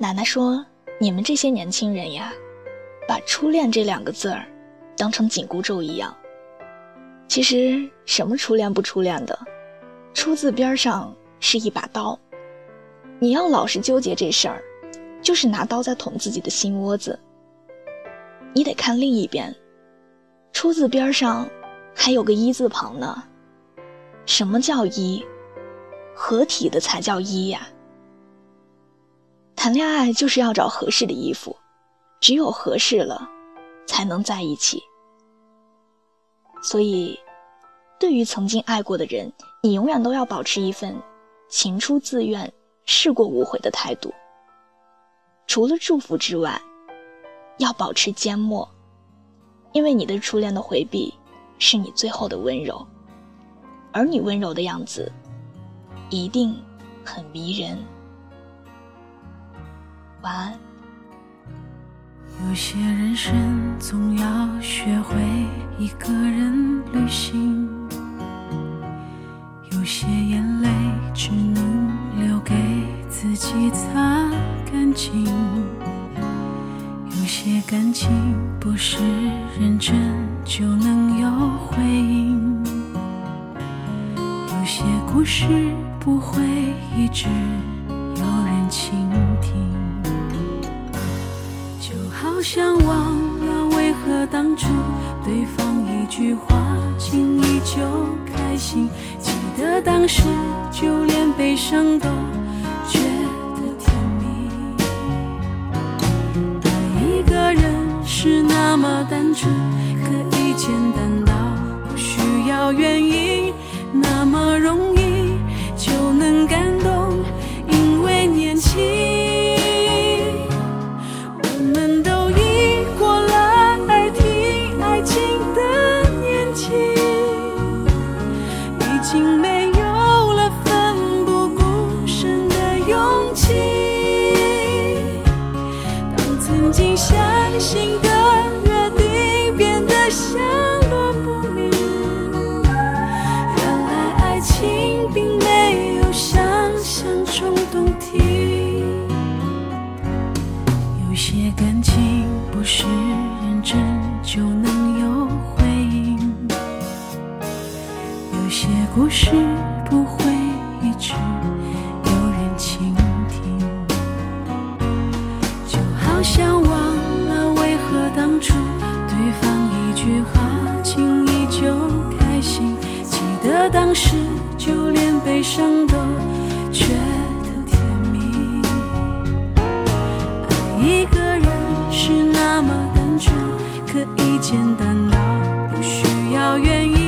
奶奶说：“你们这些年轻人呀，把初恋这两个字儿当成紧箍咒一样。其实什么初恋不初恋的，初字边上是一把刀。你要老是纠结这事儿，就是拿刀在捅自己的心窝子。你得看另一边，初字边上还有个一字旁呢。什么叫一？合体的才叫一呀。”谈恋爱就是要找合适的衣服，只有合适了，才能在一起。所以，对于曾经爱过的人，你永远都要保持一份情出自愿、试过无悔的态度。除了祝福之外，要保持缄默，因为你的初恋的回避，是你最后的温柔，而你温柔的样子，一定很迷人。晚安。有些人生总要学会一个人旅行，有些眼泪只能留给自己擦干净，有些感情不是认真就能有回应，有些故事不会一直好像忘了为何当初对方一句话轻易就开心，记得当时就连悲伤都觉得甜蜜。爱一个人是那么单纯，可以简单到不需要原因，那么容易心的约定变得下落不明原来爱情并没有想象中动听。有些感情不是认真就能有回应。有些故事句话轻易就开心，记得当时就连悲伤都觉得甜蜜。爱一个人是那么单纯，可以简单到不需要原因。